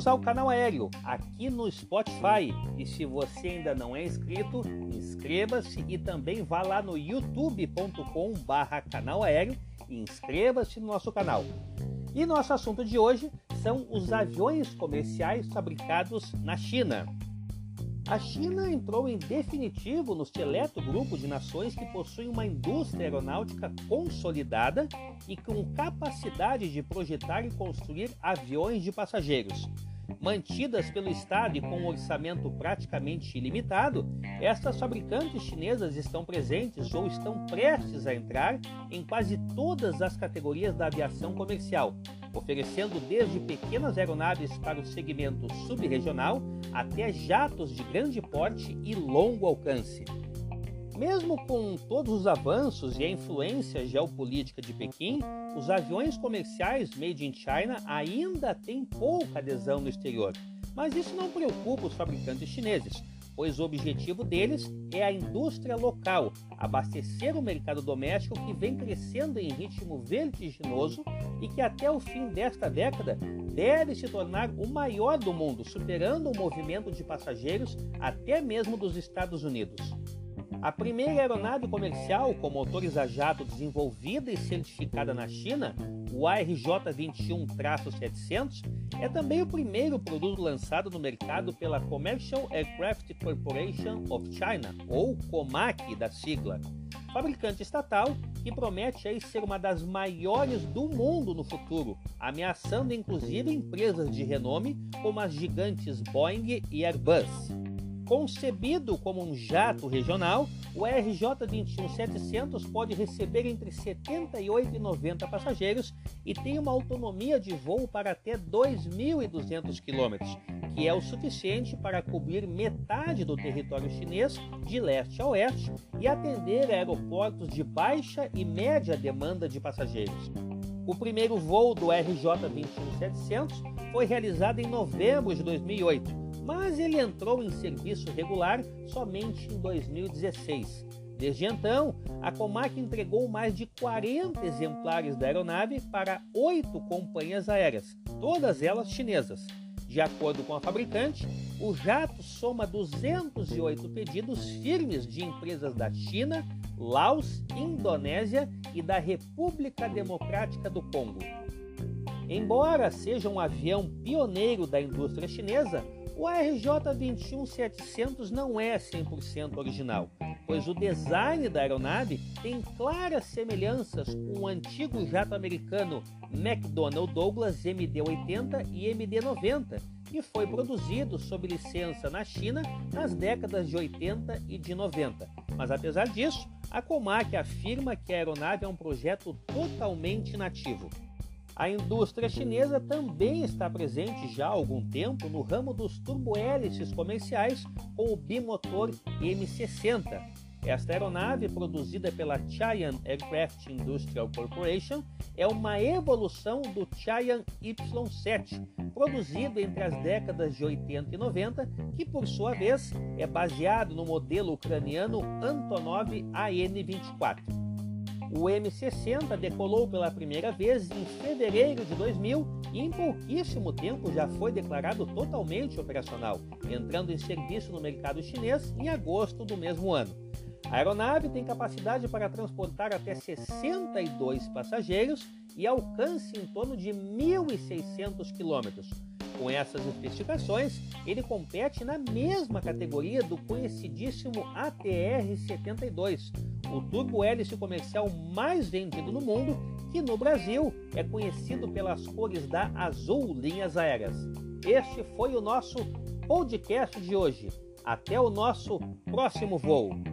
Bem-vindos ao canal aéreo, aqui no Spotify. E se você ainda não é inscrito, inscreva-se e também vá lá no youtube.com/barra canal aéreo e inscreva-se no nosso canal. E nosso assunto de hoje são os aviões comerciais fabricados na China. A China entrou em definitivo no seleto grupo de nações que possuem uma indústria aeronáutica consolidada e com capacidade de projetar e construir aviões de passageiros. Mantidas pelo Estado e com um orçamento praticamente ilimitado, estas fabricantes chinesas estão presentes ou estão prestes a entrar em quase todas as categorias da aviação comercial, oferecendo desde pequenas aeronaves para o segmento subregional até jatos de grande porte e longo alcance. Mesmo com todos os avanços e a influência geopolítica de Pequim, os aviões comerciais made in China ainda têm pouca adesão no exterior. Mas isso não preocupa os fabricantes chineses, pois o objetivo deles é a indústria local, abastecer o mercado doméstico que vem crescendo em ritmo vertiginoso e que até o fim desta década deve se tornar o maior do mundo, superando o movimento de passageiros até mesmo dos Estados Unidos. A primeira aeronave comercial com motores a jato desenvolvida e certificada na China, o ARJ-21-700, é também o primeiro produto lançado no mercado pela Commercial Aircraft Corporation of China, ou COMAC da sigla, fabricante estatal que promete aí ser uma das maiores do mundo no futuro, ameaçando inclusive empresas de renome como as gigantes Boeing e Airbus. Concebido como um jato regional, o RJ21700 pode receber entre 78 e 90 passageiros e tem uma autonomia de voo para até 2.200 km, que é o suficiente para cobrir metade do território chinês de leste a oeste e atender aeroportos de baixa e média demanda de passageiros. O primeiro voo do RJ21700 foi realizado em novembro de 2008 mas ele entrou em serviço regular somente em 2016. Desde então, a Comac entregou mais de 40 exemplares da aeronave para oito companhias aéreas, todas elas chinesas. De acordo com a fabricante, o jato soma 208 pedidos firmes de empresas da China, Laos, Indonésia e da República Democrática do Congo. Embora seja um avião pioneiro da indústria chinesa, o RJ21700 não é 100% original, pois o design da aeronave tem claras semelhanças com o antigo jato americano McDonnell Douglas MD-80 e MD-90, que foi produzido sob licença na China nas décadas de 80 e de 90. Mas apesar disso, a Comac afirma que a aeronave é um projeto totalmente nativo. A indústria chinesa também está presente já há algum tempo no ramo dos turbohélices comerciais com o bimotor M60. Esta aeronave, produzida pela Cheyenne Aircraft Industrial Corporation, é uma evolução do Cheyenne Y7, produzido entre as décadas de 80 e 90, que por sua vez é baseado no modelo ucraniano Antonov AN-24. O M60 decolou pela primeira vez em fevereiro de 2000 e em pouquíssimo tempo já foi declarado totalmente operacional, entrando em serviço no mercado chinês em agosto do mesmo ano. A aeronave tem capacidade para transportar até 62 passageiros e alcance em torno de 1.600 quilômetros. Com essas especificações, ele compete na mesma categoria do conhecidíssimo ATR-72, o turbo hélice comercial mais vendido no mundo, que no Brasil é conhecido pelas cores da Azul Linhas Aéreas. Este foi o nosso podcast de hoje. Até o nosso próximo voo.